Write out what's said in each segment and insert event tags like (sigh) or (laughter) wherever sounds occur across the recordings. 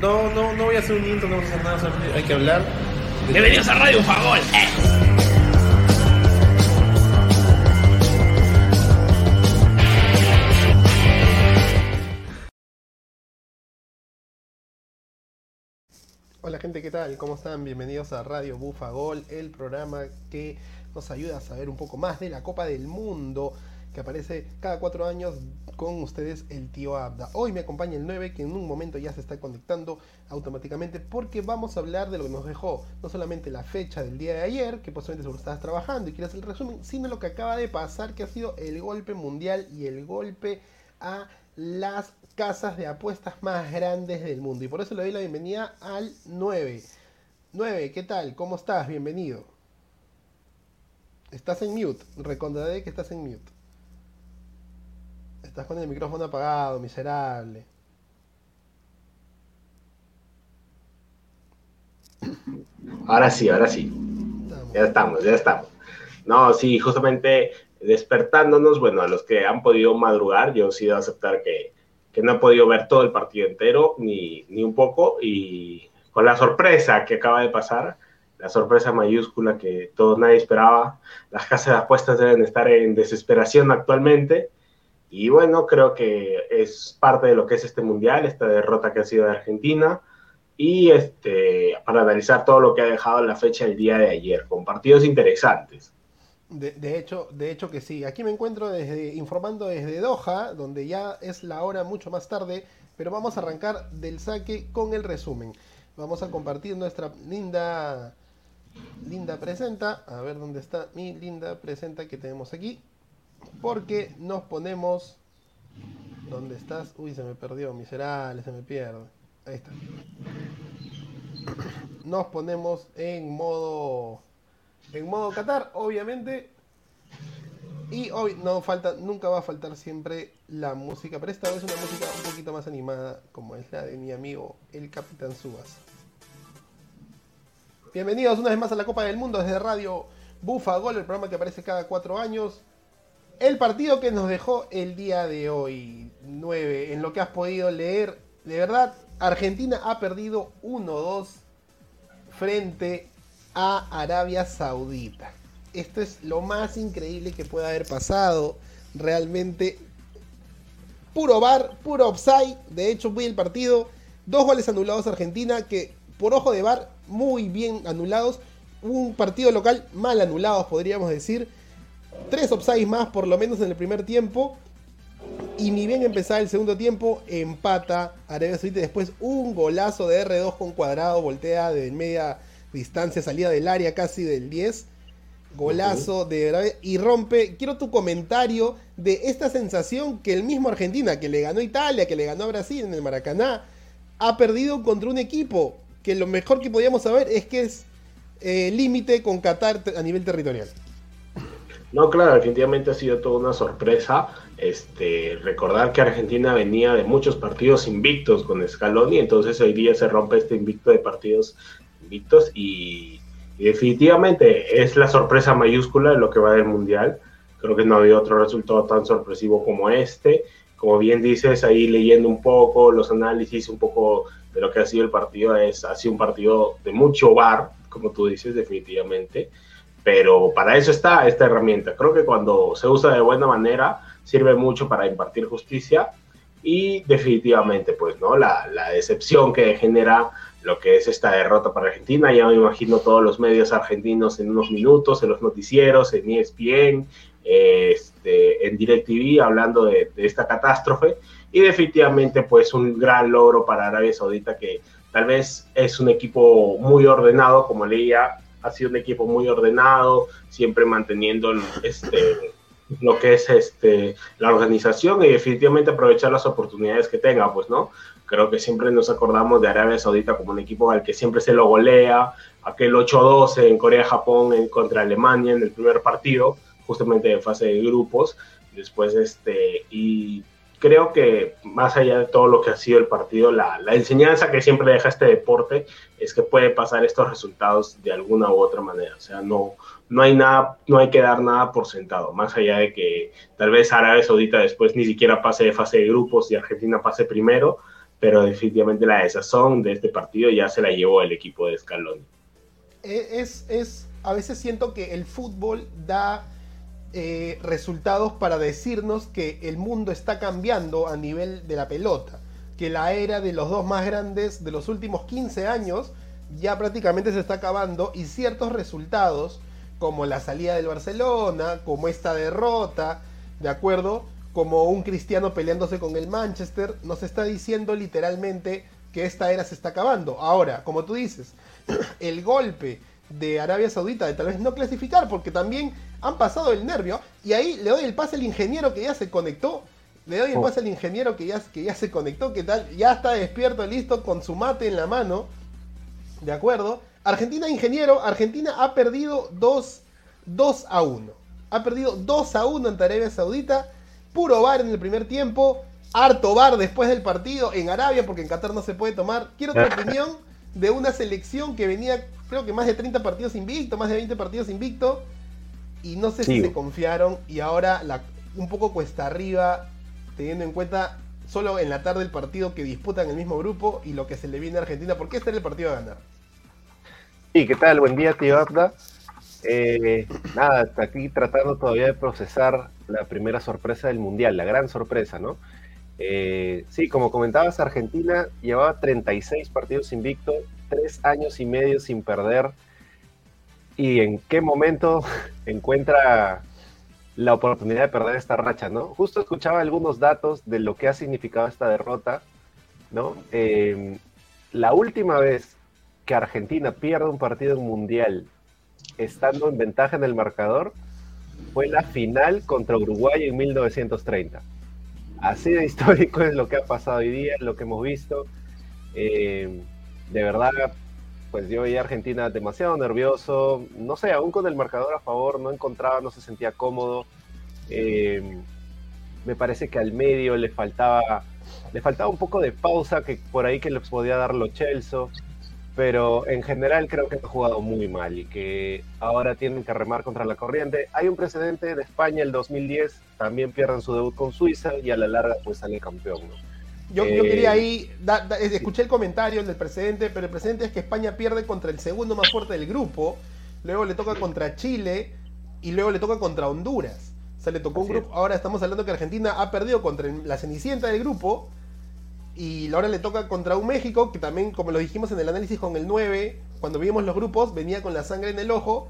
No, no, no voy a hacer un intro, no vamos a hacer nada, solamente hay que hablar. Bienvenidos a Radio Fagol. Hola gente, ¿qué tal? ¿Cómo están? Bienvenidos a Radio Bufa Gol, el programa que nos ayuda a saber un poco más de la Copa del Mundo que aparece cada cuatro años con ustedes el tío Abda. Hoy me acompaña el 9 que en un momento ya se está conectando automáticamente porque vamos a hablar de lo que nos dejó no solamente la fecha del día de ayer, que posiblemente seguro estabas trabajando y quieres el resumen, sino lo que acaba de pasar que ha sido el golpe mundial y el golpe a las casas de apuestas más grandes del mundo. Y por eso le doy la bienvenida al 9. 9, ¿qué tal? ¿Cómo estás? Bienvenido. Estás en mute. Recordaré que estás en mute. Estás con el micrófono apagado, miserable. Ahora sí, ahora sí. Estamos. Ya estamos, ya estamos. No, sí, justamente despertándonos, bueno, a los que han podido madrugar, yo sí debo aceptar que, que no he podido ver todo el partido entero, ni, ni un poco, y con la sorpresa que acaba de pasar, la sorpresa mayúscula que todo nadie esperaba, las casas de apuestas deben estar en desesperación actualmente, y bueno, creo que es parte de lo que es este mundial, esta derrota que ha sido de Argentina, y este, para analizar todo lo que ha dejado la fecha el día de ayer, con partidos interesantes. De, de hecho, de hecho que sí. Aquí me encuentro desde, informando desde Doha, donde ya es la hora mucho más tarde, pero vamos a arrancar del saque con el resumen. Vamos a compartir nuestra linda, linda presenta. A ver dónde está mi linda presenta que tenemos aquí. Porque nos ponemos... ¿Dónde estás? Uy, se me perdió, miserable, se me pierde. Ahí está. (clears throat) Nos ponemos en modo en modo Qatar, obviamente. Y hoy no falta, nunca va a faltar siempre la música, pero esta vez una música un poquito más animada, como es la de mi amigo el Capitán Subas. Bienvenidos una vez más a la Copa del Mundo desde Radio Bufa Gol, el programa que aparece cada cuatro años. El partido que nos dejó el día de hoy, 9, en lo que has podido leer, de verdad, Argentina ha perdido 1-2 frente a Arabia Saudita. Esto es lo más increíble que puede haber pasado. Realmente, puro bar, puro offside. De hecho, vi el partido. Dos goles anulados a Argentina que, por ojo de bar, muy bien anulados. Un partido local mal anulados, podríamos decir. Tres offsides más, por lo menos en el primer tiempo. Y ni bien empezaba el segundo tiempo, empata Arabia Saudita. Después un golazo de R2 con cuadrado, voltea de media distancia, salida del área casi del 10. Golazo de Arabia. Y rompe. Quiero tu comentario de esta sensación que el mismo Argentina, que le ganó a Italia, que le ganó a Brasil en el Maracaná, ha perdido contra un equipo que lo mejor que podíamos saber es que es eh, límite con Qatar a nivel territorial. No, claro, definitivamente ha sido toda una sorpresa. Este, recordar que Argentina venía de muchos partidos invictos con Scaloni, entonces hoy día se rompe este invicto de partidos invictos y, definitivamente es la sorpresa mayúscula de lo que va del Mundial. Creo que no ha habido otro resultado tan sorpresivo como este. Como bien dices, ahí leyendo un poco los análisis, un poco de lo que ha sido el partido, es, ha sido un partido de mucho bar, como tú dices, definitivamente pero para eso está esta herramienta. Creo que cuando se usa de buena manera sirve mucho para impartir justicia y definitivamente, pues, ¿no? La, la, decepción que genera lo que es esta derrota para Argentina, ya me imagino todos los medios argentinos en unos minutos, en los noticieros, en ESPN, este, en DirecTV, hablando de, de esta catástrofe y definitivamente, pues, un gran logro para Arabia Saudita que tal vez es un equipo muy ordenado, como leía, ha sido un equipo muy ordenado, siempre manteniendo este, lo que es este, la organización y definitivamente aprovechar las oportunidades que tenga, pues, ¿no? Creo que siempre nos acordamos de Arabia Saudita como un equipo al que siempre se lo golea, aquel 8-12 en Corea-Japón contra Alemania en el primer partido, justamente en fase de grupos, después este, y creo que más allá de todo lo que ha sido el partido, la, enseñanza que siempre deja este deporte es que puede pasar estos resultados de alguna u otra manera. O sea, no, no hay nada, no hay que dar nada por sentado, más allá de que tal vez Arabia Saudita después ni siquiera pase de fase de grupos y Argentina pase primero, pero definitivamente la desazón de este partido ya se la llevó el equipo de Scaloni. E, es, es, a veces siento que el fútbol da eh, resultados para decirnos que el mundo está cambiando a nivel de la pelota, que la era de los dos más grandes de los últimos 15 años ya prácticamente se está acabando y ciertos resultados como la salida del Barcelona, como esta derrota, ¿de acuerdo? Como un cristiano peleándose con el Manchester, nos está diciendo literalmente que esta era se está acabando. Ahora, como tú dices, (clears throat) el golpe de Arabia Saudita de tal vez no clasificar, porque también han pasado el nervio, y ahí le doy el pase al ingeniero que ya se conectó, le doy el oh. pase al ingeniero que ya, que ya se conectó, que tal, ya está despierto, listo, con su mate en la mano, ¿de acuerdo? Argentina, ingeniero, Argentina ha perdido 2, 2 a 1. Ha perdido 2 a 1 ante Arabia Saudita. Puro bar en el primer tiempo. Harto bar después del partido en Arabia, porque en Qatar no se puede tomar. Quiero tu (laughs) opinión de una selección que venía, creo que más de 30 partidos invicto, más de 20 partidos invicto. Y no sé si se confiaron. Y ahora la, un poco cuesta arriba, teniendo en cuenta solo en la tarde el partido que disputan el mismo grupo y lo que se le viene a Argentina. ¿Por qué este era el partido a ganar? Sí, ¿qué tal? Buen día, tío Abda. Eh, nada, aquí tratando todavía de procesar la primera sorpresa del Mundial, la gran sorpresa, ¿no? Eh, sí, como comentabas, Argentina llevaba 36 partidos invicto, tres años y medio sin perder. ¿Y en qué momento encuentra la oportunidad de perder esta racha, ¿no? Justo escuchaba algunos datos de lo que ha significado esta derrota, ¿no? Eh, la última vez que Argentina pierda un partido mundial estando en ventaja en el marcador fue la final contra Uruguay en 1930. Así de (laughs) histórico es lo que ha pasado hoy día, lo que hemos visto. Eh, de verdad, pues yo veía a Argentina demasiado nervioso. No sé, aún con el marcador a favor, no encontraba, no se sentía cómodo. Eh, me parece que al medio le faltaba, le faltaba un poco de pausa que por ahí que les podía dar lo Chelsea pero en general creo que ha jugado muy mal y que ahora tienen que remar contra la corriente. Hay un precedente de España el 2010, también pierden su debut con Suiza y a la larga pues sale campeón. Yo, yo, quería eh, ahí, escuché el comentario del precedente, pero el precedente es que España pierde contra el segundo más fuerte del grupo, luego le toca contra Chile y luego le toca contra Honduras. O sea, le tocó un grupo, ahora estamos hablando que Argentina ha perdido contra la cenicienta del grupo y ahora le toca contra un México que también, como lo dijimos en el análisis con el 9, cuando vimos los grupos, venía con la sangre en el ojo.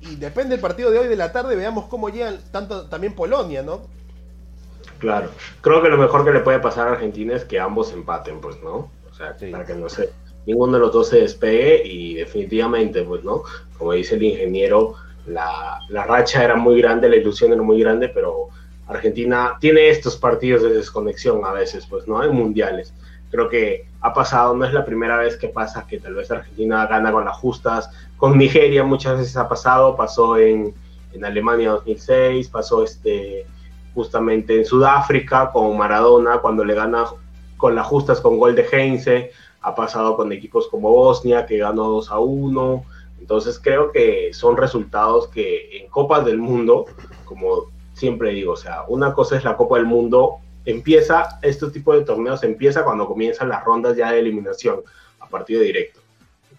Y depende del partido de hoy de la tarde, veamos cómo llegan tanto también Polonia, ¿no? Claro, creo que lo mejor que le puede pasar a Argentina es que ambos empaten, pues, ¿no? O sea, para que no sé, ninguno de los dos se despegue y definitivamente, pues, ¿no? Como dice el ingeniero, la, la racha era muy grande, la ilusión era muy grande, pero Argentina tiene estos partidos de desconexión a veces, pues no hay mundiales. Creo que ha pasado, no es la primera vez que pasa que tal vez Argentina gana con las justas. Con Nigeria muchas veces ha pasado, pasó en, en Alemania 2006, pasó este, justamente en Sudáfrica con Maradona cuando le gana con las justas con gol de Heinze, ha pasado con equipos como Bosnia que ganó 2 a 1. Entonces creo que son resultados que en Copas del Mundo, como siempre digo, o sea, una cosa es la Copa del Mundo, empieza, este tipo de torneos empieza cuando comienzan las rondas ya de eliminación a partido directo.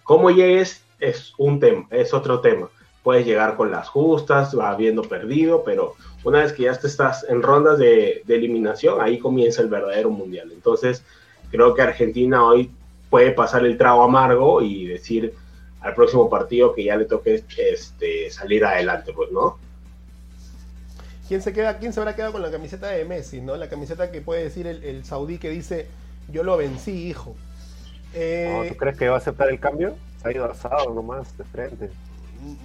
Cómo llegues es un tema, es otro tema. Puedes llegar con las justas, va habiendo perdido, pero una vez que ya estás en rondas de, de eliminación, ahí comienza el verdadero mundial. Entonces, creo que Argentina hoy puede pasar el trago amargo y decir al próximo partido que ya le toque este, salir adelante, pues, ¿no? ¿Quién se, queda, ¿Quién se habrá quedado con la camiseta de Messi? ¿no? La camiseta que puede decir el, saudí que dice, yo lo vencí, hijo. Eh, ¿Tú crees que va a aceptar el cambio? Se ha ido asado nomás de frente.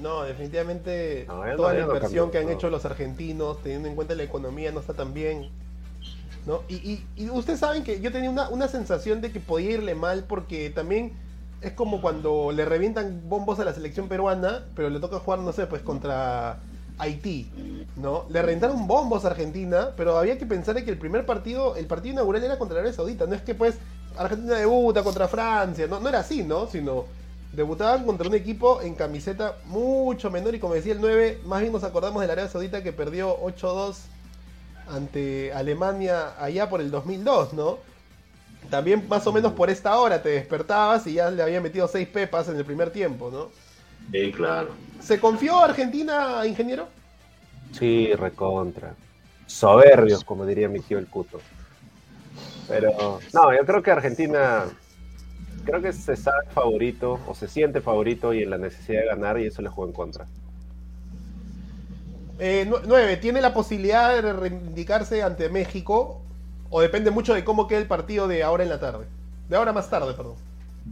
No, definitivamente toda la inversión que han hecho los argentinos, teniendo en cuenta la economía, no está tan bien. ¿no? Y, y, ustedes saben que yo tenía una, una, sensación de que podía irle mal porque también es como cuando le revientan bombos a la selección peruana, pero le toca jugar, no sé, pues contra Haití, ¿no? Le rentaron bombos a Argentina, pero había que pensar que el primer partido, el partido inaugural era contra Arabia Saudita, no es que pues Argentina debuta contra Francia, no, no era así, ¿no? Sino debutaban contra un equipo en camiseta mucho menor y como decía el 9, más bien nos acordamos de la Arabia Saudita que perdió 8-2 ante Alemania allá por el 2002, ¿no? también más o menos por esta hora te despertabas y ya le había metido seis pepas en el primer tiempo, ¿no? Sí, claro. ¿Se confió Argentina, ingeniero? Sí, recontra. Soberbios, como diría mi tío el Cuto. Pero, no, yo creo que Argentina, creo que se sabe favorito, o se siente favorito y en la necesidad de ganar, y eso le jugó en contra. Eh, nu- nueve, ¿tiene la posibilidad de reivindicarse ante México? ¿O depende mucho de cómo quede el partido de ahora en la tarde? De ahora más tarde, perdón.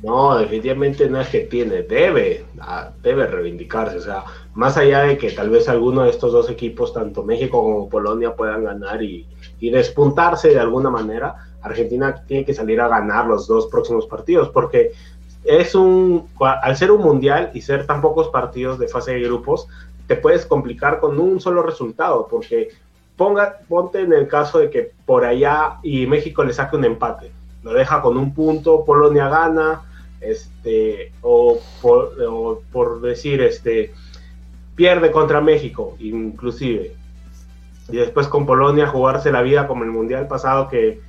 No, definitivamente no es que tiene, debe, ah, debe reivindicarse. O sea, más allá de que tal vez alguno de estos dos equipos, tanto México como Polonia, puedan ganar y, y despuntarse de alguna manera, Argentina tiene que salir a ganar los dos próximos partidos, porque es un, al ser un mundial y ser tan pocos partidos de fase de grupos, te puedes complicar con un solo resultado, porque ponga, ponte en el caso de que por allá y México le saque un empate, lo deja con un punto, Polonia gana, este, o por, por decir, este, pierde contra México, inclusive, y después con Polonia jugarse la vida como el mundial pasado que,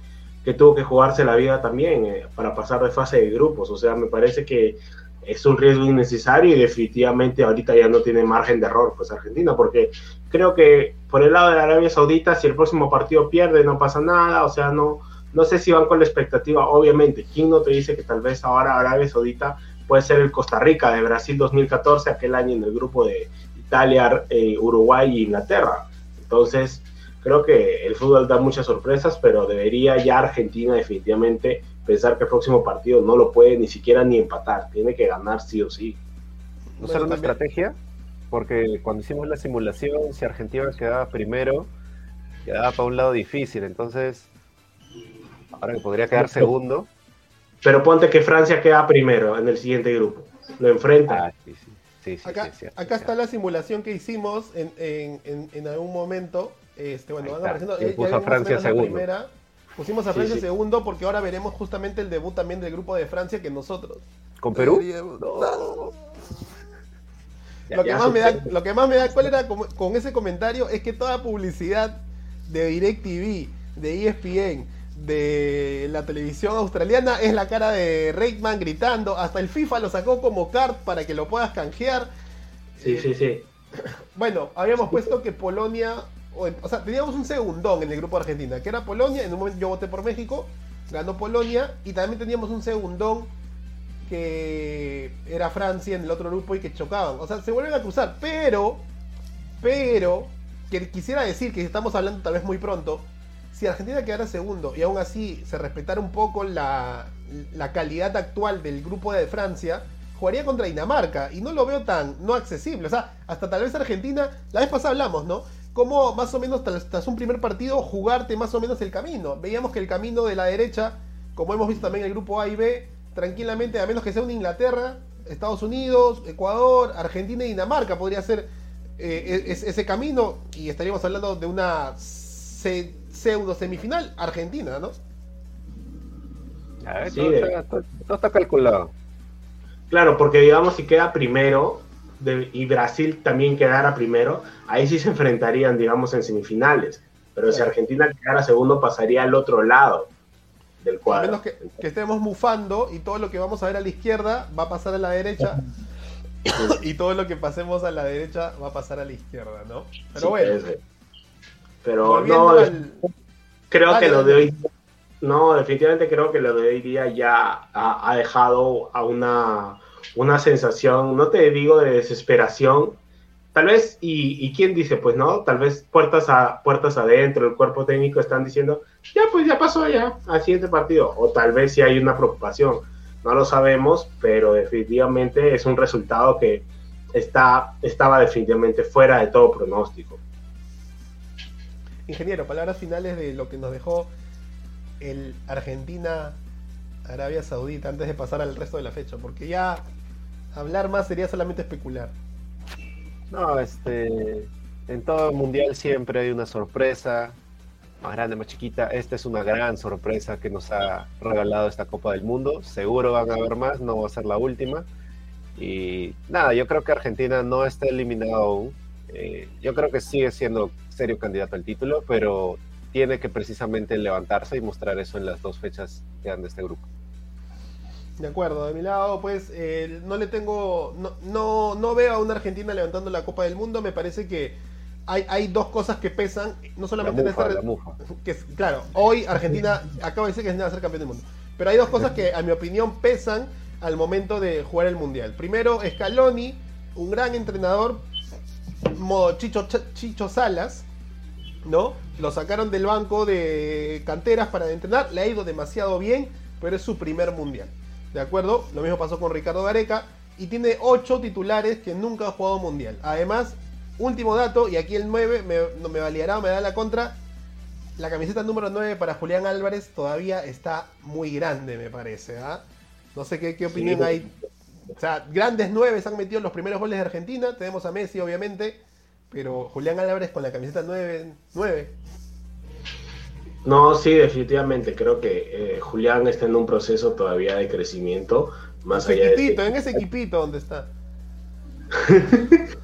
que tuvo que jugarse la vida también eh, para pasar de fase de grupos, o sea, me parece que es un riesgo innecesario y definitivamente ahorita ya no tiene margen de error pues Argentina porque creo que por el lado de Arabia Saudita si el próximo partido pierde no pasa nada o sea no no sé si van con la expectativa obviamente quién no te dice que tal vez ahora Arabia Saudita puede ser el Costa Rica de Brasil 2014 aquel año en el grupo de Italia eh, Uruguay e Inglaterra entonces creo que el fútbol da muchas sorpresas pero debería ya Argentina definitivamente pensar que el próximo partido no lo puede ni siquiera ni empatar, tiene que ganar sí o sí. ¿No será una estrategia? Porque cuando hicimos la simulación, si Argentina quedaba primero, quedaba para un lado difícil. Entonces, ahora que podría quedar segundo, Pero ponte que Francia queda primero en el siguiente grupo, lo enfrenta. ah, sí, sí, sí, sí, Acá, sí, es cierto, acá es está la simulación que hicimos en, en- en- en algún momento. Este, bueno, van apareciendo. Eh, puso a Francia segundo. primera. Pusimos a Francia sí. segundo porque ahora veremos justamente el debut también del grupo de Francia que nosotros. ¿Con Perú? No. Ya- Lo que, más me da, lo que más me da cólera con, con ese comentario es que toda publicidad de DirecTV, de ESPN, de la televisión australiana es la cara de Reitman gritando. Hasta el FIFA lo sacó como card para que lo puedas canjear. Sí, sí, sí. Bueno, habíamos puesto que Polonia, o, o sea, teníamos un segundón en el grupo de Argentina, que era Polonia, en un momento yo voté por México, ganó Polonia, y también teníamos un segundón que era Francia en el otro grupo y que chocaban. O sea, se vuelven a cruzar, pero, pero, que quisiera decir que estamos hablando tal vez muy pronto, si Argentina quedara segundo y aún así se respetara un poco la, la calidad actual del grupo de Francia, jugaría contra Dinamarca y no lo veo tan no accesible. O sea, hasta tal vez Argentina, la vez pasada hablamos, ¿no? Como más o menos tras, un primer partido jugarte más o menos el camino. Veíamos que el camino de la derecha, como hemos visto también en el grupo A y B, tranquilamente, a menos que sea una Inglaterra, Estados Unidos, Ecuador, Argentina y Dinamarca, podría ser eh, es- ese camino y estaríamos hablando de una se- pseudo semifinal argentina, ¿no? A ver, Sí, todo, está, todo- todo está calculado. Claro, porque digamos si queda primero de- y Brasil también quedara primero, ahí sí se enfrentarían, digamos, en semifinales. Pero si. Argentina quedara segundo, pasaría al otro lado del A cuadro. menos que, que estemos mufando y todo lo que vamos a ver a la izquierda va a pasar a la derecha (laughs) y todo lo que pasemos a la derecha va a pasar a la izquierda, ¿no? Pero Sí, bueno. Pero volviendo no, al- creo Dale, que lo de hoy no definitivamente creo que lo de hoy día ya ha, ha dejado a una una sensación no te digo de desesperación tal vez y, y quién dice pues no tal vez puertas a puertas adentro el cuerpo técnico están diciendo ya pues ya pasó ya al siguiente partido o tal vez si hay una preocupación no lo sabemos pero definitivamente es un resultado que está estaba definitivamente fuera de todo pronóstico ingeniero, palabras finales de lo que nos dejó el Argentina Arabia Saudita antes de pasar al resto de la fecha, porque ya hablar más sería solamente especular. No, este. En todo mundial siempre hay una sorpresa, más grande, más chiquita. Esta es una gran sorpresa que nos ha regalado esta Copa del Mundo. Seguro van a haber más, no va a ser la última. Y nada, yo creo que Argentina no está eliminado aún. Eh, yo creo que sigue siendo serio candidato al título, pero tiene que precisamente levantarse y mostrar eso en las dos fechas que dan de este grupo. De acuerdo, de mi lado, pues eh, no le tengo, no, no, no veo a una Argentina levantando la Copa del Mundo. Me parece que hay, hay dos cosas que pesan, no solamente La mufa, en esta la mufa. que es- claro, hoy Argentina (laughs) acaba de decir que es va a ser campeón del mundo. Pero hay dos cosas que, a mi opinión, pesan al momento de jugar el mundial. Primero, Scaloni, un gran entrenador, modo Chicho, Chicho Salas, ¿no? Lo sacaron del banco de canteras para entrenar, le ha ido demasiado bien, pero es su primer mundial. ¿De acuerdo? Lo mismo pasó con Ricardo Gareca. Y tiene 8 titulares que nunca ha jugado mundial. Además, último dato, y aquí el 9 me, no me validará, me da la contra. La camiseta número 9 para Julián Álvarez todavía está muy grande, me parece. ¿ah? No sé qué, qué opinión Sí. hay. O sea, grandes 9 se han metido los primeros goles de Argentina. Tenemos a Messi, obviamente. Pero Julián Álvarez con la camiseta 9. 9. No, sí, definitivamente. Creo que eh, Julián está en un proceso todavía de crecimiento. Más allá de equipito, en ese equipito donde está. (laughs)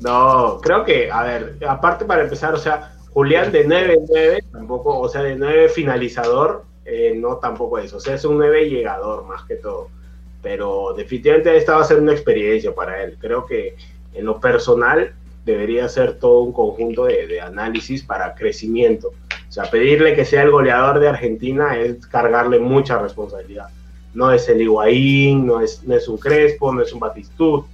No, creo que, a ver, aparte para empezar, o sea, Julián de 9-9, tampoco, o sea, de 9 finalizador, eh, no tampoco es, o sea, es un 9 llegador más que todo. Pero definitivamente esta va a ser una experiencia para él. Creo que en lo personal debería ser todo un conjunto de, de análisis para crecimiento. O sea, pedirle que sea el goleador de Argentina es cargarle mucha responsabilidad. No es el Higuaín, no es, no es un Crespo, no es un Batistut,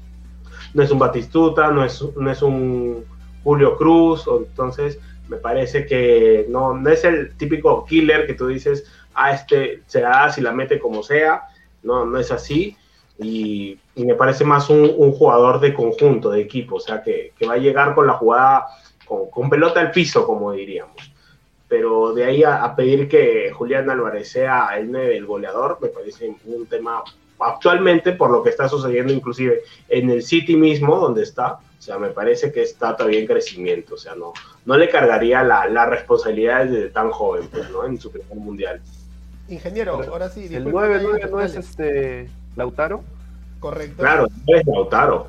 no es un Batistuta, no es, no es un Julio Cruz, entonces me parece que no, no es el típico killer que tú dices, ah, este se da si la mete como sea, no, no es así, y, me parece más un, jugador de conjunto, de equipo, o sea, que, va a llegar con la jugada, con, con pelota al piso, como diríamos. Pero de ahí a, pedir que Julián Álvarez sea el 9, el goleador, me parece un tema actualmente por lo que está sucediendo inclusive en el City mismo donde está, o sea, me parece que está todavía en crecimiento, o sea, no, no le cargaría la, responsabilidad desde tan joven, pues. En su primer mundial. Ingeniero, Pero ahora sí. El disculpe, 9-9 no es este Lautaro. Correcto. Claro, no es Lautaro.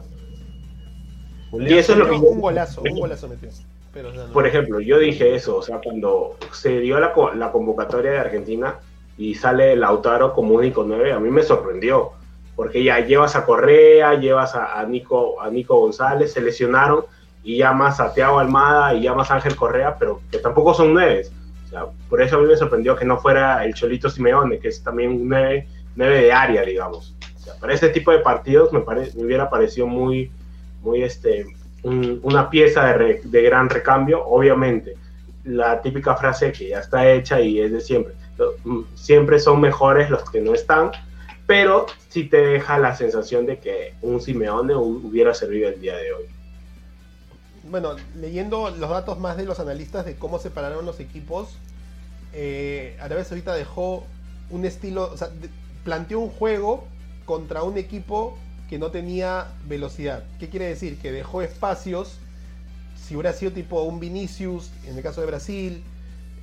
Y eso es lo que un golazo, un golazo metió. Pero, o sea, no. Por ejemplo, yo dije eso, o sea, cuando se dio la, co- la convocatoria de Argentina y sale Lautaro como único 9, a mí me sorprendió, porque ya llevas a Correa, llevas a, a Nico, a Nico González, se lesionaron y llamas a Thiago Almada y llamas a Ángel Correa, pero que tampoco son 9. Por eso a mí me sorprendió que no fuera el Cholito Simeone, que es también un 9, 9 de área, digamos. Para este tipo de partidos me, pare- me hubiera parecido muy, muy este, un- una pieza de, de gran recambio, obviamente. La típica frase que ya está hecha y es de siempre. Mm, Siempre son mejores los que no están, pero sí te deja la sensación de que un Simeone hu- hubiera servido el día de hoy. Bueno, leyendo los datos más de los analistas de cómo separaron los equipos, eh, Arabia Saudita dejó un estilo, o sea, planteó un juego contra un equipo que no tenía velocidad. ¿Qué quiere decir? Que dejó espacios, si hubiera sido tipo un Vinicius en el caso de Brasil,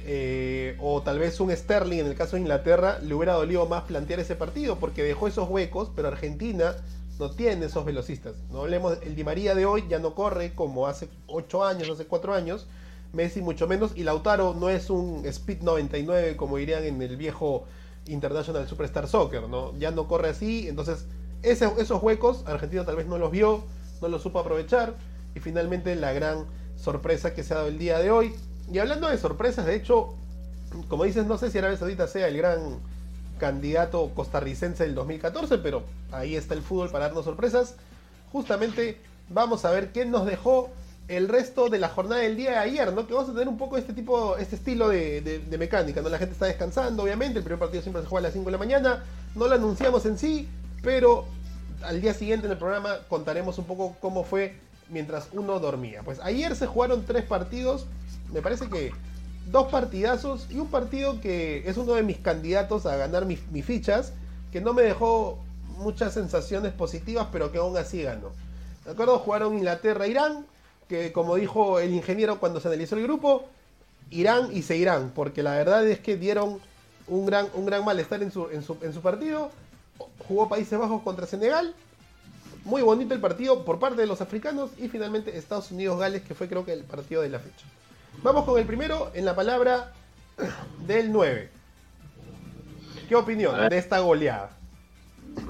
eh, o tal vez un Sterling en el caso de Inglaterra, le hubiera dolido más plantear ese partido, porque dejó esos huecos, pero Argentina no tiene esos velocistas. No hablemos, el Di María de hoy ya no corre como hace 8 años, hace 4 años, Messi mucho menos, y Lautaro no es un Speed 99 como dirían en el viejo International Superstar Soccer, ¿no? Ya no corre así, entonces esos huecos Argentina tal vez no los vio, no los supo aprovechar, y finalmente la gran sorpresa que se ha dado el día de hoy. Y hablando de sorpresas, de hecho, como dices, no sé si Arabia Saudita sea el gran candidato costarricense del 2014, pero ahí está el fútbol para darnos sorpresas. Justamente vamos a ver qué nos dejó el resto de la jornada del día de ayer, ¿no? Que vamos a tener un poco este tipo, este estilo de, de- mecánica, ¿no? La gente está descansando, obviamente, el primer partido siempre se juega a las 5 de la mañana, no lo anunciamos en sí, pero al día siguiente en el programa contaremos un poco cómo fue mientras uno dormía. Pues ayer se jugaron tres partidos, me parece que dos partidazos y un partido que es uno de mis candidatos a ganar mis, fichas, que no me dejó muchas sensaciones positivas, pero que aún así ganó. ¿De acuerdo? Jugaron Inglaterra-Irán, que como dijo el ingeniero cuando se analizó el grupo, irán y se irán, porque la verdad es que dieron un gran, un gran malestar en su, en, su, en su partido. Jugó Países Bajos contra Senegal. Muy bonito el partido por parte de los africanos y finalmente Estados Unidos-Gales, que fue creo que el partido de la fecha. Vamos con el primero, en la palabra del 9. ¿Qué opinión de esta goleada?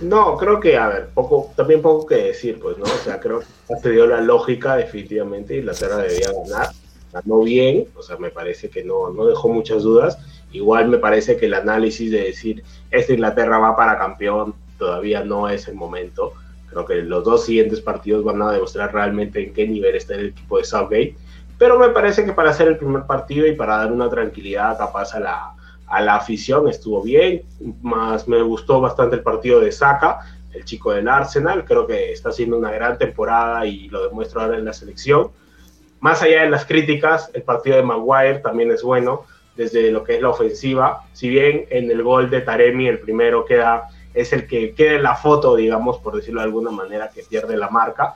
No, creo que, a ver, poco, también poco que decir, pues, ¿no? O sea, creo que te dio la lógica definitivamente Inglaterra debía ganar. Ganó bien, o sea, me parece que no, no dejó muchas dudas. Igual me parece que el análisis de decir, esta Inglaterra va para campeón, todavía no es el momento. Creo que los dos siguientes partidos van a demostrar realmente en qué nivel está el equipo de Southgate. Pero me parece que para hacer el primer partido y para dar una tranquilidad capaz a la, a la afición estuvo bien. Más me gustó bastante el partido de Saka, el chico del Arsenal. Creo que está haciendo una gran temporada y lo demuestro ahora en la selección. Más allá de las críticas, el partido de Maguire también es bueno desde lo que es la ofensiva. Si bien en el gol de Taremi, el primero queda es el que queda en la foto, digamos, por decirlo de alguna manera, que pierde la marca.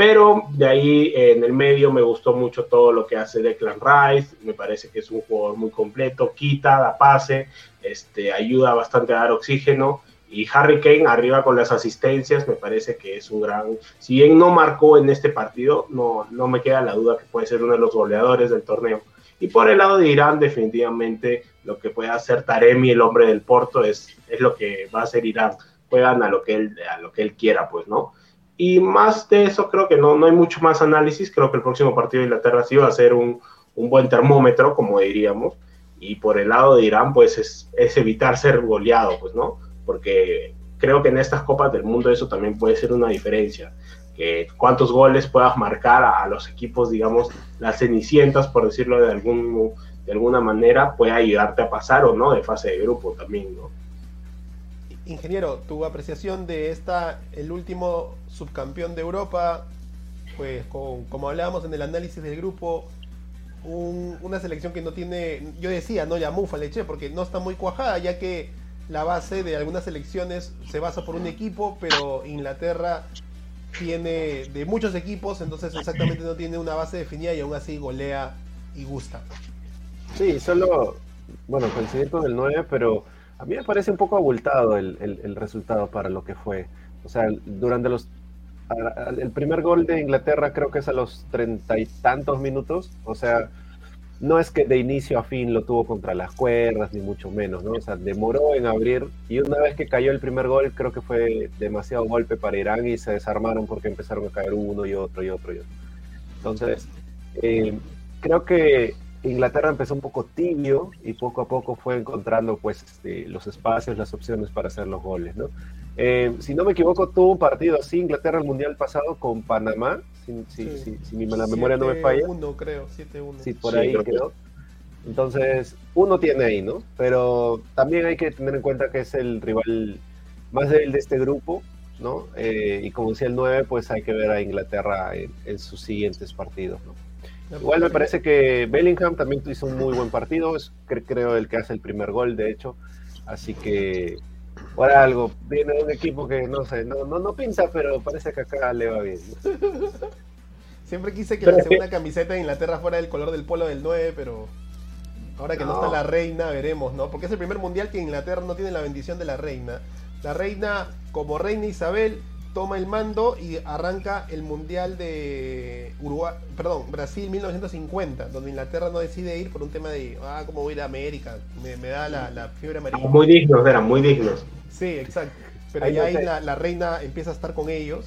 Pero de ahí en el medio me gustó mucho todo lo que hace Declan Rice, me parece que es un jugador muy completo, quita, da pase, este, ayuda bastante a dar oxígeno. Y Harry Kane arriba con las asistencias, me parece que es un gran. Si bien no marcó en este partido, no, no me queda la duda que puede ser uno de los goleadores del torneo. Y por el lado de Irán, definitivamente lo que puede hacer Taremi, el hombre del Porto, es, es lo que va a hacer Irán. Juegan a lo que él, a lo que él quiera, pues, ¿no? Y más de eso, creo que no, no hay mucho más análisis. Creo que el próximo partido de Inglaterra sí va a ser un, un buen termómetro, como diríamos. Y por el lado de Irán, pues es, es, evitar ser goleado, pues, ¿no? Porque creo que en estas Copas del Mundo eso también puede ser una diferencia. Que cuántos goles puedas marcar a, los equipos, digamos, las cenicientas, por decirlo de, algún, de alguna manera, puede ayudarte a pasar o no de fase de grupo también, ¿no? Ingeniero, tu apreciación de esta, el último subcampeón de Europa, pues con, como hablábamos en el análisis del grupo, un, una selección que no tiene, yo decía, no ya mufa leche, porque no está muy cuajada, ya que la base de algunas selecciones se basa por un equipo, pero Inglaterra tiene de muchos equipos, entonces exactamente no tiene una base definida y aún así golea y gusta. Sí, solo, bueno, coincidí con el 9, pero a mí me parece un poco abultado el, el, el resultado para lo que fue. O sea, durante los el primer gol de Inglaterra creo que es a los treinta y tantos minutos, o sea, no es que de inicio a fin lo tuvo contra las cuerdas, ni mucho menos, ¿no? O sea, demoró en abrir y una vez que cayó el primer gol creo que fue demasiado golpe para Irán y se desarmaron porque empezaron a caer uno y otro y otro y otro. Entonces, eh, creo que Inglaterra empezó un poco tibio y poco a poco fue encontrando pues este, los espacios, las opciones para hacer los goles, ¿no? Eh, si no me equivoco, tuvo un partido así Inglaterra el Mundial pasado con Panamá, si, si, sí. si, si mi, la memoria no me falla. 1 creo, 7-1. Sí, por ahí creo. quedó. Entonces, uno tiene ahí, ¿no? Pero también hay que tener en cuenta que es el rival más débil de este grupo, ¿no? Eh, y como decía el 9, pues hay que ver a Inglaterra en, en sus siguientes partidos, ¿no? Igual me parece que Bellingham también hizo un muy buen partido, es creo el que hace el primer gol, de hecho. Así que por algo, viene un equipo que no sé, no, no, no pinta, pero parece que acá le va bien. (laughs) Siempre quise que la segunda camiseta de Inglaterra fuera del color del polo del 9, pero ahora que no. no está la reina, veremos, ¿no? Porque es el primer mundial que Inglaterra no tiene la bendición de la reina. La reina, como reina Isabel, toma el mando y arranca el Mundial de Uruguay, perdón, Brasil 1950, donde Inglaterra no decide ir por un tema de, ah, ¿cómo voy a ir a América? Me, me da la, la, fiebre amarilla. Muy dignos, eran muy dignos. Sí, exacto. Pero ahí ya ahí la, la, reina empieza a estar con ellos.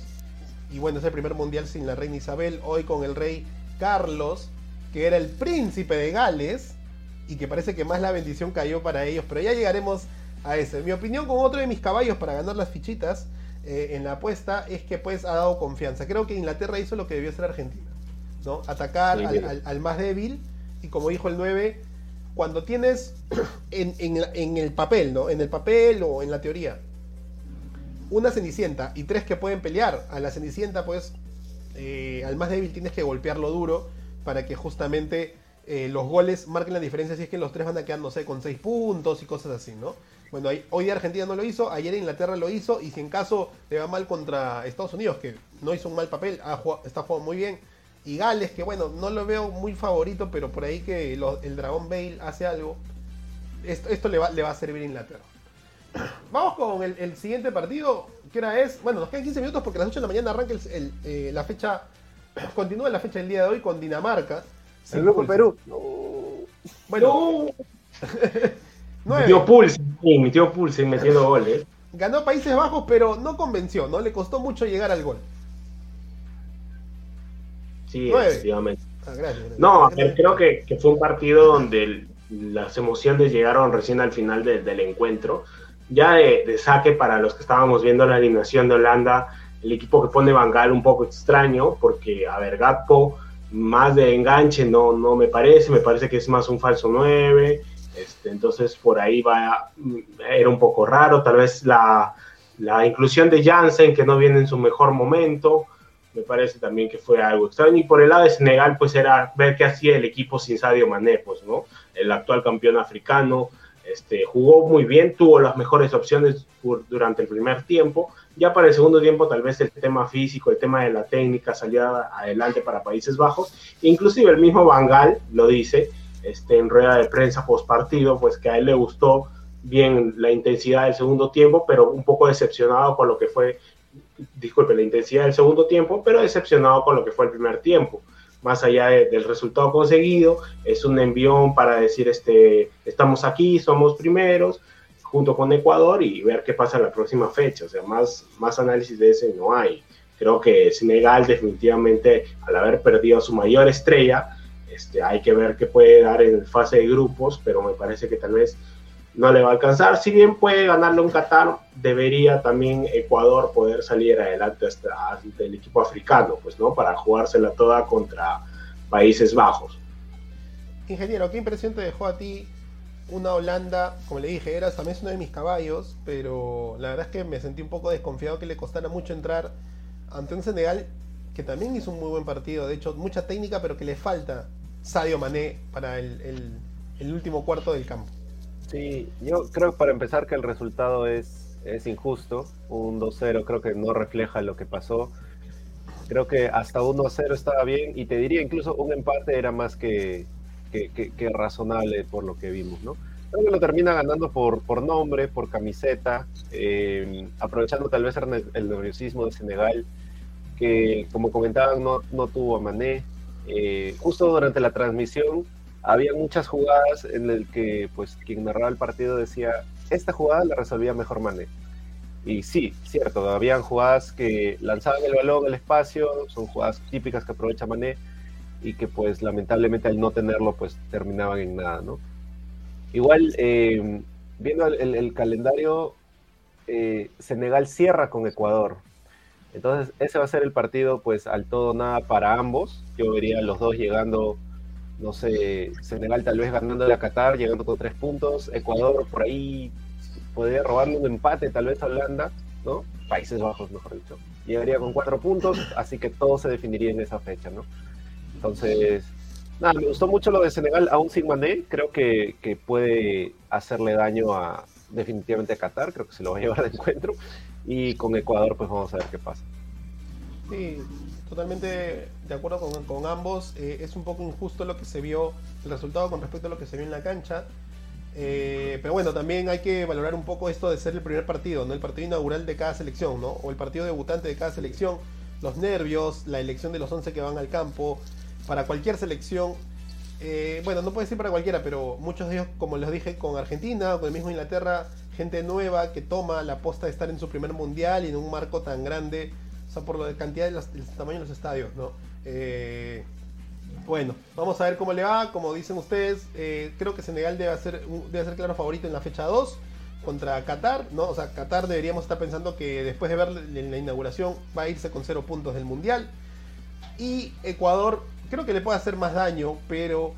Y bueno, es el primer mundial sin la reina Isabel. Hoy con el rey Carlos, que era el príncipe de Gales. Y que parece que más la bendición cayó para ellos. Pero ya llegaremos a ese. Mi opinión con otro de mis caballos para ganar las fichitas eh, en la apuesta es que pues ha dado confianza. Creo que Inglaterra hizo lo que debió hacer Argentina. ¿no? Atacar sí, al, al, al, más débil. Y como dijo el 9, cuando tienes (clears throat) en, en, en, el papel, ¿no? En el papel o en la teoría, una cenicienta y tres que pueden pelear, a la cenicienta, pues, eh, al más débil tienes que golpearlo duro para que justamente eh, los goles marquen la diferencia. Si es que los tres van a quedar, no sé, con seis puntos y cosas así, ¿no? Bueno, hoy día Argentina no lo hizo, ayer Inglaterra lo hizo, y si en caso le va mal contra Estados Unidos, que no hizo un mal papel, ha jugado, está jugando muy bien, y Gales, que bueno, no lo veo muy favorito, pero por ahí que lo, el Dragón Bale hace algo, esto, esto le, va, le, va, a servir a Inglaterra. (clears throat) Vamos con el, el, siguiente partido, que hora es, bueno, nos quedan 15 minutos porque a las 8 de la mañana arranca el, eh, la fecha, (clears throat) continúa la fecha del día de hoy con Dinamarca. El grupo Perú. No. Bueno, no. (laughs) Mi tío Pulse, sí, Pulse metiendo goles. Ganó Países Bajos, pero no convenció, ¿no? Le costó mucho llegar al gol. Sí, efectivamente. Ah, gracias, No, creo que, que, fue un partido donde las emociones llegaron recién al final del encuentro. Ya de, saque para los que estábamos viendo la alineación de Holanda, el equipo que pone Bangal un poco extraño, porque, a ver, Gatpo más de enganche no, no me parece, me parece que es más un falso 9, este, entonces por ahí va, era un poco raro, tal vez la, la inclusión de Jansen que no viene en su mejor momento, me parece también que fue algo extraño. Y por el lado de Senegal, pues era ver qué hacía el equipo sin Sadio Mané, pues, ¿no? El actual campeón africano, este, jugó muy bien, tuvo las mejores opciones durante el primer tiempo. Ya para el segundo tiempo, tal vez el tema físico, el tema de la técnica salía adelante para Países Bajos. Inclusive el mismo Bangal lo dice este, en rueda de prensa post partido, pues que a él le gustó bien la intensidad del segundo tiempo, pero un poco decepcionado con lo que fue disculpe, la intensidad del segundo tiempo, pero decepcionado con lo que fue el primer tiempo. Más allá del resultado conseguido, es un envión para decir, este, estamos aquí, somos primeros, junto con Ecuador y ver qué pasa en la próxima fecha. O sea, más, más análisis de ese no hay. Creo que Senegal definitivamente, al haber perdido a su mayor estrella, este, hay que ver qué puede dar en fase de grupos, pero me parece que tal vez no le va a alcanzar. Si bien puede ganarle un Qatar, debería también Ecuador poder salir adelante hasta el equipo africano, pues, ¿no? Para jugársela toda contra Países Bajos. Ingeniero, ¿qué impresión te dejó a ti una Holanda? Como le dije, eras también uno de mis caballos, pero la verdad es que me sentí un poco desconfiado que le costara mucho entrar ante un Senegal que también hizo un muy buen partido. De hecho, mucha técnica, pero que le falta Sadio Mané para el último cuarto del campo. Sí, yo creo para empezar que el resultado es, es injusto. Un 2-0 creo que no refleja lo que pasó. Creo que hasta un 1-0 estaba bien y te diría incluso un empate era más que, que, razonable por lo que vimos, ¿no? Creo que lo termina ganando por, por nombre, por camiseta, eh, aprovechando tal vez el, nerviosismo de Senegal, que como comentaban no, no tuvo a Mané. Eh, justo durante la transmisión había muchas jugadas en las que pues quien narraba el partido decía, esta jugada la resolvía mejor Mané. Y sí, cierto, habían jugadas que lanzaban el balón al espacio, son jugadas típicas que aprovecha Mané y que pues lamentablemente al no tenerlo pues terminaban en nada, ¿no? Igual, eh, viendo el, calendario, eh, Senegal cierra con Ecuador. Entonces ese va a ser el partido pues al todo nada para ambos. Yo vería a los dos llegando no sé, Senegal tal vez ganando a Qatar, llegando con tres puntos, Ecuador por ahí podría robarle un empate tal vez a Holanda, ¿no? Países Bajos, mejor dicho. Llegaría con cuatro puntos, así que todo se definiría en esa fecha, ¿no? Entonces, nada, me gustó mucho lo de Senegal, aún sin Mané, creo que, que puede hacerle daño a definitivamente a Qatar, creo que se lo va a llevar de encuentro, y con Ecuador pues vamos a ver qué pasa. Sí, totalmente de acuerdo con, ambos. Eh, es un poco injusto lo que se vio, el resultado con respecto a lo que se vio en la cancha. Eh, pero bueno, también hay que valorar un poco esto de ser el primer partido, ¿no? El partido inaugural de cada selección, ¿no? O el partido debutante de cada selección. Los nervios, la elección de los 11 que van al campo. Para cualquier selección, eh, bueno, no puedo decir para cualquiera, pero muchos de ellos, como les dije, con Argentina, con el mismo Inglaterra, gente nueva que toma la aposta de estar en su primer mundial y en un marco tan grande o sea, por la cantidad del tamaño de los estadios, ¿no? Eh, bueno, vamos a ver cómo le va. Como dicen ustedes, eh, creo que Senegal debe ser, debe ser claro favorito en la fecha 2 contra Qatar, ¿no? O sea, Qatar deberíamos estar pensando que después de ver la inauguración va a irse con 0 puntos del Mundial. Y Ecuador creo que le puede hacer más daño, pero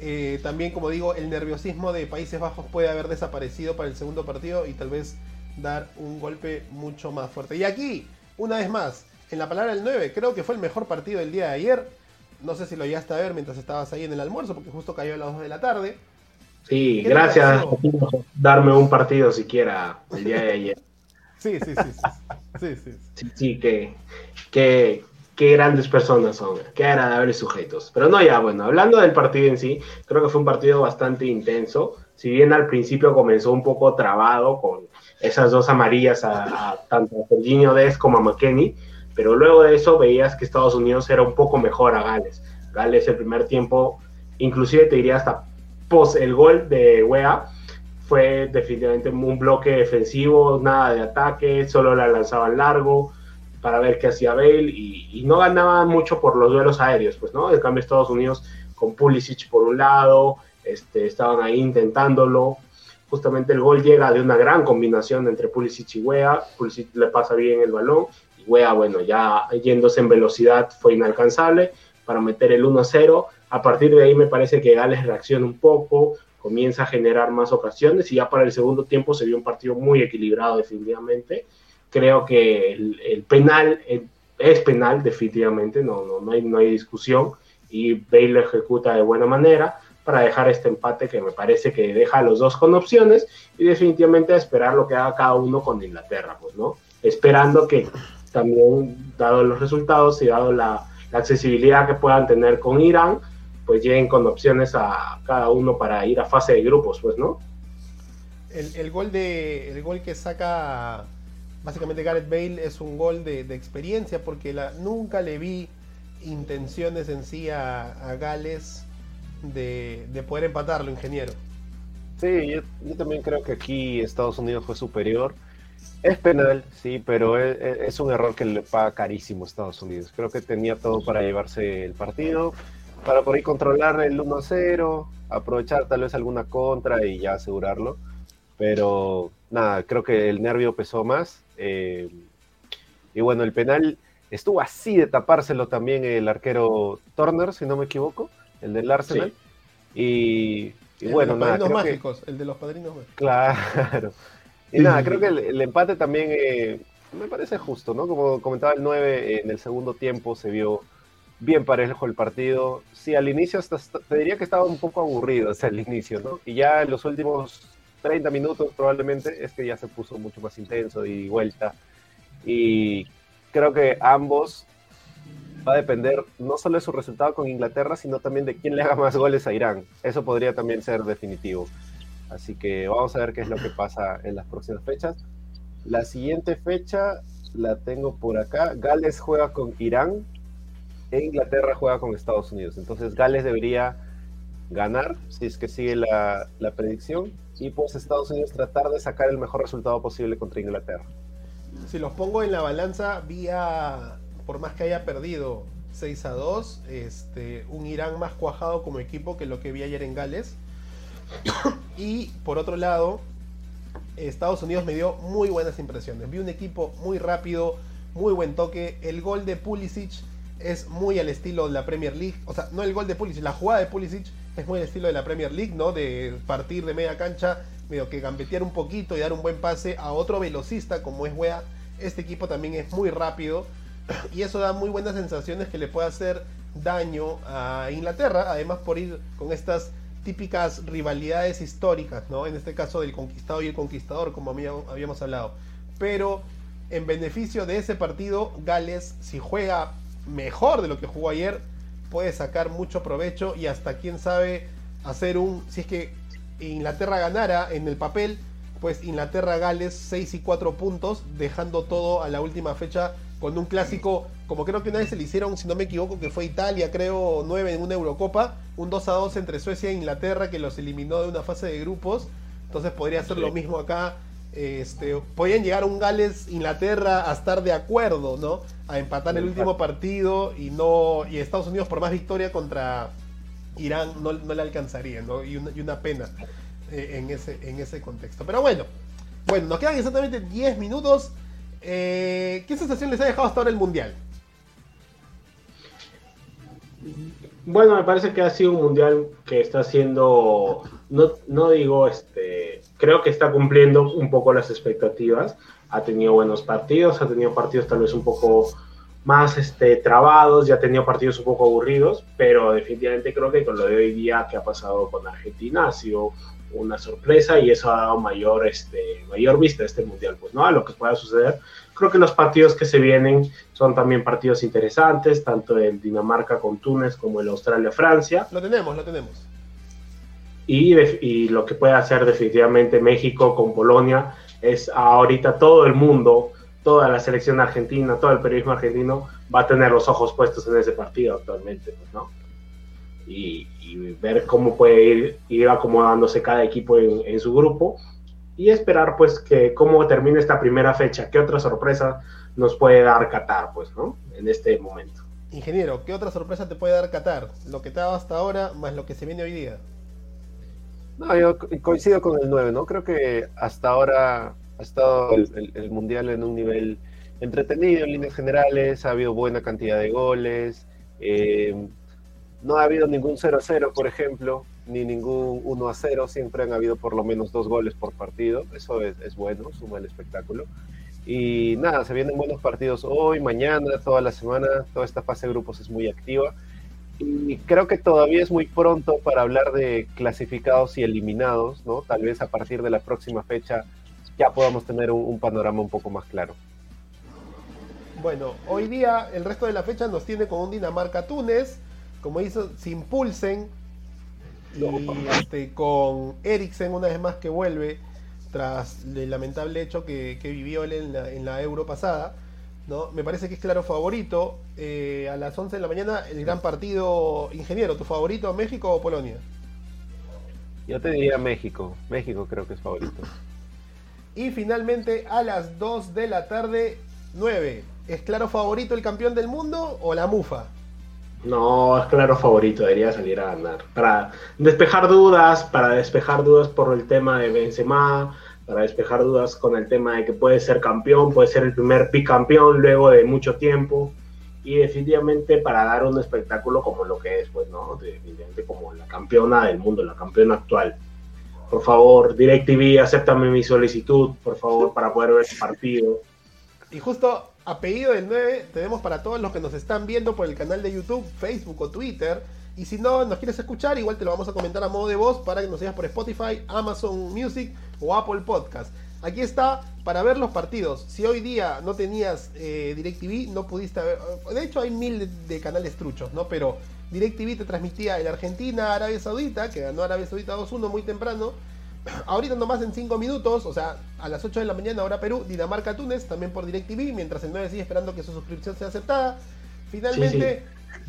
eh, también, como digo, el nerviosismo de Países Bajos puede haber desaparecido para el segundo partido y tal vez dar un golpe mucho más fuerte. Y aquí una vez más, en la palabra del 9, creo que fue el mejor partido del día de ayer. No sé si lo llegaste a ver mientras estabas ahí en el almuerzo, porque justo cayó a las 2 de la tarde. Sí, gracias por darme un partido siquiera el día de ayer. (laughs) sí, sí, sí. Sí, sí, sí. sí, que, que, qué grandes personas son, qué agradables sujetos. Pero no, ya, bueno, hablando del partido en sí, creo que fue un partido bastante intenso. Si bien al principio comenzó un poco trabado con esas dos amarillas a, tanto a Serginho Des como a McKenny, pero luego de eso veías que Estados Unidos era un poco mejor a Gales. Gales el primer tiempo, inclusive te diría hasta pos el gol de Wea fue definitivamente un bloque defensivo, nada de ataque, solo la lanzaban largo para ver qué hacía Bale y, no ganaba mucho por los duelos aéreos, pues, ¿no? En cambio, Estados Unidos con Pulisic por un lado, este, estaban ahí intentándolo. Justamente el gol llega de una gran combinación entre Pulisic y Wea. Pulisic le pasa bien el balón y Wea, bueno, ya yéndose en velocidad fue inalcanzable para meter el 1-0. A partir de ahí me parece que Gales reacciona un poco, comienza a generar más ocasiones y ya para el segundo tiempo se vio un partido muy equilibrado definitivamente. Creo que el, penal es penal definitivamente, no, no, no, hay, no hay discusión y Bale ejecuta de buena manera para dejar este empate que me parece que deja a los dos con opciones y definitivamente esperar lo que haga cada uno con Inglaterra, pues, ¿no? Esperando que también, dado los resultados y dado la, la accesibilidad que puedan tener con Irán, pues lleguen con opciones a cada uno para ir a fase de grupos, pues, ¿no? El, gol de el gol que saca básicamente Gareth Bale es un gol de, experiencia porque la, nunca le vi intenciones en sí a, Gales de, poder empatarlo, ingeniero. Sí, yo, también creo que aquí Estados Unidos fue superior. Es penal, sí, pero es, es, un error que le paga carísimo a Estados Unidos. Creo que tenía todo para llevarse el partido para ahí controlar el 1-0, aprovechar tal vez alguna contra y ya asegurarlo. Pero nada, creo que el nervio pesó más. Eh, y bueno, el penal estuvo así de tapárselo también el arquero Turner, si no me equivoco, el del Arsenal. Y, bueno, nada. Creo mágicos, el de los padrinos mágicos. Claro. Y nada, creo que el, empate también eh, me parece justo, ¿no? Como comentaba el 9, en el segundo tiempo se vio bien parejo el partido. Sí, al inicio hasta, te diría que estaba un poco aburrido hasta el inicio, ¿no? Y ya en los últimos 30 minutos probablemente es que ya se puso mucho más intenso y vuelta. Y creo que ambos va a depender no solo de su resultado con Inglaterra, sino también de quién le haga más goles a Irán. Eso podría también ser definitivo. Así que vamos a ver qué es lo que pasa en las próximas fechas. La siguiente fecha la tengo por acá. Gales juega con Irán e Inglaterra juega con Estados Unidos. Entonces Gales debería ganar, si es que sigue la, predicción, y pues Estados Unidos tratar de sacar el mejor resultado posible contra Inglaterra. Si los pongo en la balanza, vía, por más que haya perdido 6 a 2, este, un Irán más cuajado como equipo que lo que vi ayer en Gales. y por otro lado, Estados Unidos me dio muy buenas impresiones. Vi un equipo muy rápido, muy buen toque. El gol de Pulisic es muy al estilo de la Premier League. O sea, no el gol de Pulisic, la jugada de Pulisic es muy al estilo de la Premier League, ¿no? De partir de media cancha, medio que gambetear un poquito y dar un buen pase a otro velocista como es Wea. Este equipo también es muy rápido (clears throat) y eso da muy buenas sensaciones que le puede hacer daño a Inglaterra, además por ir con estas típicas rivalidades históricas, ¿no? En este caso del conquistado y el conquistador, como habíamos hablado. Pero en beneficio de ese partido, Gales, si juega mejor de lo que jugó ayer, puede sacar mucho provecho y hasta quién sabe hacer un, si es que Inglaterra ganara en el papel, pues Inglaterra-Gales 6 y 4 puntos, dejando todo a la última fecha con un clásico, como creo que una vez se le hicieron, si no me equivoco, que fue Italia, creo 9 en una Eurocopa, un 2 a 2 entre Suecia e Inglaterra que los eliminó de una fase de grupos, entonces podría ser lo mismo acá este, podían llegar a un Gales Inglaterra a estar de acuerdo, ¿no? A empatar el último partido y no y Estados Unidos por más victoria contra Irán no, le alcanzaría, ¿no? Y una, pena eh, en, ese, en ese contexto. Pero bueno, bueno, nos quedan exactamente 10 minutos. Eh, ¿Qué sensación les ha dejado hasta ahora el Mundial? Bueno, me parece que ha sido un Mundial que está siendo, no, no digo este creo que está cumpliendo un poco las expectativas. Ha tenido buenos partidos, ha tenido partidos tal vez un poco más este, trabados, ya ha tenido partidos un poco aburridos, pero definitivamente creo que con lo de hoy día que ha pasado con Argentina ha sido una sorpresa y eso ha dado mayor, este, mayor vista a este mundial, pues, ¿no? A lo que pueda suceder. Creo que los partidos que se vienen son también partidos interesantes, tanto el Dinamarca con Túnez como el Australia-Francia. Lo tenemos, lo tenemos y, lo que puede hacer definitivamente México con Polonia es ahorita todo el mundo, toda la selección argentina, todo el periodismo argentino va a tener los ojos puestos en ese partido actualmente, pues, ¿no? y, ver cómo puede ir, ir acomodándose cada equipo en, su grupo y esperar pues que cómo termine esta primera fecha, qué otra sorpresa nos puede dar Qatar, pues, ¿no? En este momento. Ingeniero, ¿qué otra sorpresa te puede dar Qatar? Lo que te ha dado hasta ahora más lo que se viene hoy día. No, yo coincido con el 9, ¿no? Creo que hasta ahora ha estado el, Mundial en un nivel entretenido en líneas generales, ha habido buena cantidad de goles, eh, no ha habido ningún 0-0, por ejemplo, ni ningún 1-0, siempre han habido por lo menos dos goles por partido, eso es, es bueno, suma el espectáculo. Y nada, se vienen buenos partidos hoy, mañana, toda la semana, toda esta fase de grupos es muy activa. Y creo que todavía es muy pronto para hablar de clasificados y eliminados, ¿no? Tal vez a partir de la próxima fecha ya podamos tener un, panorama un poco más claro. Bueno, hoy día el resto de la fecha nos tiene con un Dinamarca-Túnez, como hizo, se impulsen, y este, con Eriksen una vez más que vuelve tras el lamentable hecho que, vivió él en la, en la Euro pasada. ¿No? Me parece que es claro favorito. Eh, a las 11 de la mañana, el gran partido ingeniero. ¿Tu favorito, México o Polonia? Yo te diría México. México creo que es favorito. Y finalmente, a las 2 de la tarde, 9. ¿Es claro favorito el campeón del mundo o la mufa? No, es claro favorito, debería salir a ganar. Para despejar dudas, para despejar dudas por el tema de Benzema, para despejar dudas con el tema de que puede ser campeón, puede ser el primer bicampeón luego de mucho tiempo y definitivamente para dar un espectáculo como lo que es, pues, ¿no? Definitivamente como la campeona del mundo, la campeona actual. Por favor, DirecTV, acéptame mi solicitud, por favor, para poder ver el partido. Y justo apellido del 9 tenemos para todos los que nos están viendo por el canal de YouTube, Facebook o Twitter. Y si no nos quieres escuchar, igual te lo vamos a comentar a modo de voz para que nos sigas por Spotify, Amazon Music o Apple Podcast. Aquí está para ver los partidos. Si hoy día no tenías eh, DirecTV, no pudiste ver. De hecho, hay mil de, canales truchos, ¿no? Pero DirecTV te transmitía el Argentina-Arabia Saudita, que ganó Arabia Saudita 2-1 muy temprano. (clears throat) Ahorita nomás en 5 minutos, o sea, a las 8 de la mañana, hora Perú, Dinamarca-Túnez, también por DirecTV, mientras el 9 sigue esperando que su suscripción sea aceptada. Finalmente,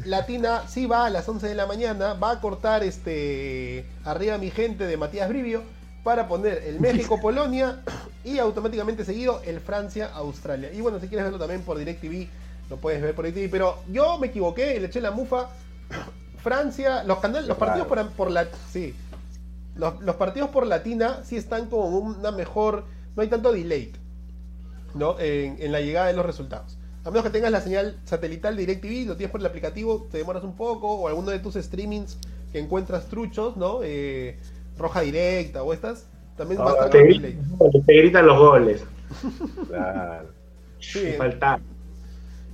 Latina sí va a las 11 de la mañana, va a cortar este arriba mi gente de Matías Brivio para poner el México-Polonia (laughs) y automáticamente seguido el Francia-Australia. Y bueno, si quieres verlo también por DirecTV, lo puedes ver por DirecTV. Pero yo me equivoqué, le eché la mufa. (coughs) Francia, los canales, los partidos por, la. Sí. Los, partidos por Latina sí están como una mejor. No hay tanto delay. ¿No? En, la llegada de los resultados. A menos que tengas la señal satelital de DirecTV, lo tienes por el aplicativo, te demoras un poco, o alguno de tus streamings que encuentras truchos, ¿no? Eh, roja directa o estas, también va a estar te, te gritan los goles. (laughs) claro. Sí. Falta.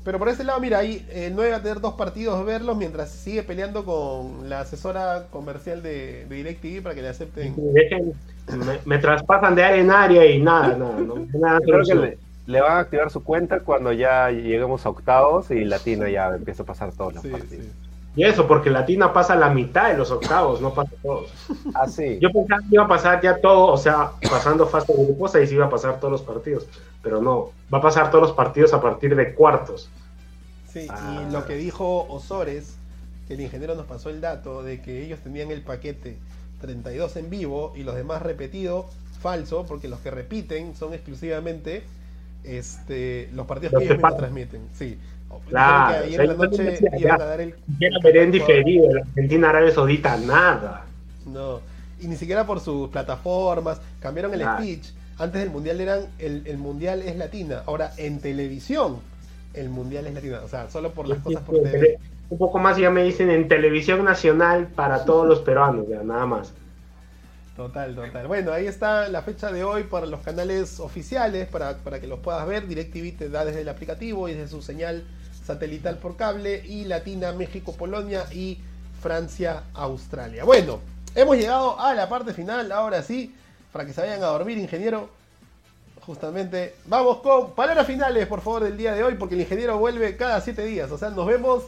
Pero por ese lado, mira, ahí el 9 va a tener dos partidos verlos mientras sigue peleando con la asesora comercial de, de DirecTV para que le acepten. me, traspasan de área en área y nada, nada. No, nada Creo que le, van a activar su cuenta cuando ya lleguemos a octavos y Latina ya empieza a pasar todos los partidos. Y eso, porque Latina pasa la mitad de los octavos, no pasa todos. Ah, sí. (laughs) Yo pensaba que iba a pasar ya todo, o sea, pasando fase de grupos, ahí sí iba a pasar todos los partidos. Pero no, va a pasar todos los partidos a partir de cuartos. Sí, y ah. lo que dijo Osores, que el ingeniero nos pasó el dato de que ellos tenían el paquete 32 en vivo y los demás repetido, falso, porque los que repiten son exclusivamente este, los partidos que ellos mismos transmiten. Sí, Claro, ayer en la noche iban a dar el. Diferido, la Argentina Arabia Saudita, nada. No, y ni siquiera por sus plataformas, cambiaron el speech. Antes del mundial eran el, el, mundial es latina, ahora en televisión el mundial es latina, o sea, solo por las cosas por TV. Un poco más ya me dicen en televisión nacional para (laughs) todos los peruanos, ya nada más. Total, total. Bueno, ahí está la fecha de hoy para los canales oficiales, para, para que los puedas ver. DirecTV te da desde el aplicativo y desde su señal satelital por cable. Y Latina, México, Polonia y Francia, Australia. Bueno, hemos llegado a la parte final, ahora sí, para que se vayan a dormir, ingeniero. Justamente, vamos con palabras finales, por favor, del día de hoy, porque el ingeniero vuelve cada siete días. O sea, nos vemos.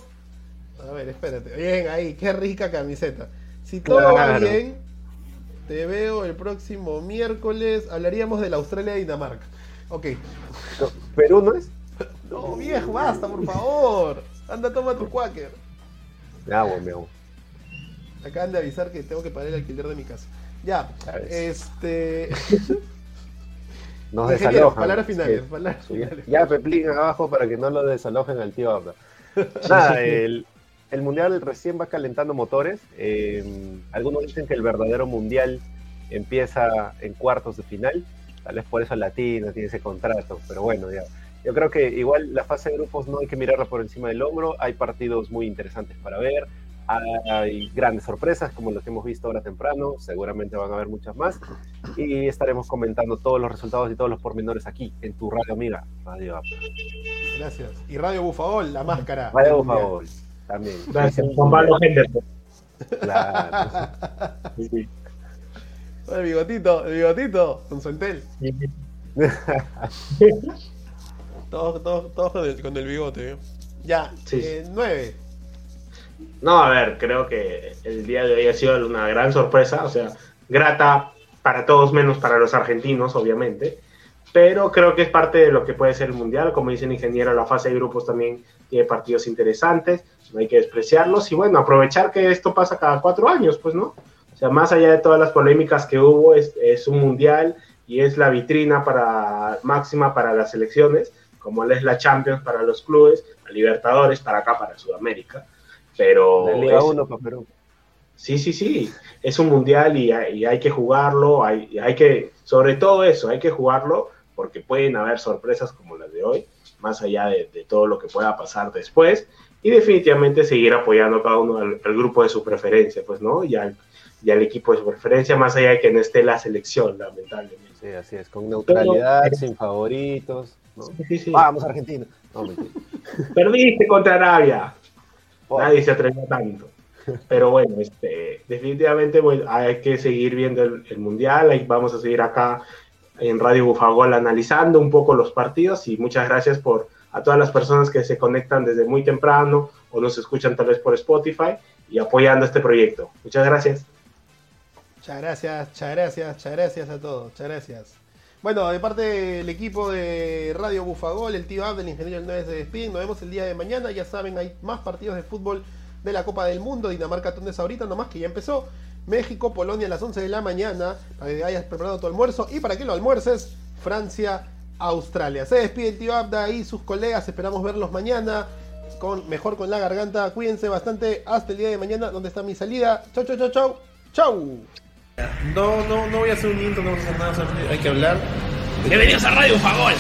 A ver, espérate. Bien, ahí, qué rica camiseta. Si todo va bien, te veo el próximo miércoles. Hablaríamos de la Australia-Dinamarca. Ok. ¿Perú no es? No, viejo, basta, por favor. Anda, toma tu quaker. Me hago, me hago. Acaban de avisar que tengo que pagar el alquiler de mi casa. Ya, este. (laughs) Nos desalojan. palabras finales, palabras finales. ya Peplín abajo para que no lo desalojen al tío Abda. (laughs) Nada, el, el mundial recién va calentando motores. Eh, algunos dicen que el verdadero mundial empieza en cuartos de final. Tal vez por eso Latino tiene ese contrato, pero bueno, ya. Yo creo que igual la fase de grupos no hay que mirarla por encima del hombro. Hay partidos muy interesantes para ver. Hay grandes sorpresas como los que hemos visto ahora temprano. Seguramente van a haber muchas más. Y estaremos comentando todos los resultados y todos los pormenores aquí en tu radio amiga, Radio. Gracias. Y Radio Bufagol, la máscara. Radio. Favor, también. Gracias, Juan Pablo Henderson. Claro. Sí. El bigotito, el bigotito, con su entel. Todos, (laughs) todos, todos con, el, con el bigote. ¿eh? Ya, Sí. eh, nueve. No, a ver, creo que el día de hoy ha sido una gran sorpresa, o sea, grata para todos menos para los argentinos, obviamente, pero creo que es parte de lo que puede ser el Mundial, como dice el ingeniero, la fase de grupos también tiene partidos interesantes, no hay que despreciarlos y bueno, aprovechar que esto pasa cada cuatro años, pues, ¿no? O sea, más allá de todas las polémicas que hubo, es, es un Mundial y es la vitrina para, máxima para las selecciones, como es la Champions para los clubes, la Libertadores para acá, para Sudamérica. Pero La Liga es- 1 para Perú. Sí, sí, sí. Es un mundial y hay, y hay que jugarlo. Hay, y hay que, sobre todo eso, hay que jugarlo porque pueden haber sorpresas como las de hoy, más allá de, de todo lo que pueda pasar después. Y definitivamente seguir apoyando cada uno al, al grupo de su preferencia, pues, ¿no? Y al, y al equipo de su preferencia, más allá de que no esté la selección, lamentablemente. Sí, así es, con neutralidad, Pero- sin favoritos. ¿no? Sí, sí. Vamos, Argentina. No. (laughs) Perdiste contra Arabia. Oh, Nadie se atrevió tanto. Pero bueno, este, definitivamente bueno, hay que seguir viendo el, el mundial. Ahí vamos a seguir acá en Radio Bufagol analizando un poco los partidos. Y muchas gracias por a todas las personas que se conectan desde muy temprano o nos escuchan tal vez por Spotify y apoyando este proyecto. Muchas gracias. Muchas gracias, muchas gracias, muchas gracias a todos, muchas gracias. Bueno, de parte del equipo de Radio Bufagol, el tío Abdel, el ingeniero del 9 se despiden. Nos vemos el día de mañana. Ya saben, hay más partidos de fútbol de la Copa del Mundo. Dinamarca, Túnez ahorita, nomás que ya empezó. México, Polonia a las 11 de la mañana. Para que hayas preparado tu almuerzo. Y para que lo almuerces, Francia, Australia. Se despide el tío Abda y sus colegas. Esperamos verlos mañana. Con, mejor con la garganta. Cuídense bastante. Hasta el día de mañana, donde está mi salida. Chau, chau, chau, chau. Chau. No, no, no voy a hacer un intro, no voy a hacer nada, hay que hablar. Bienvenidos a Radio Favor.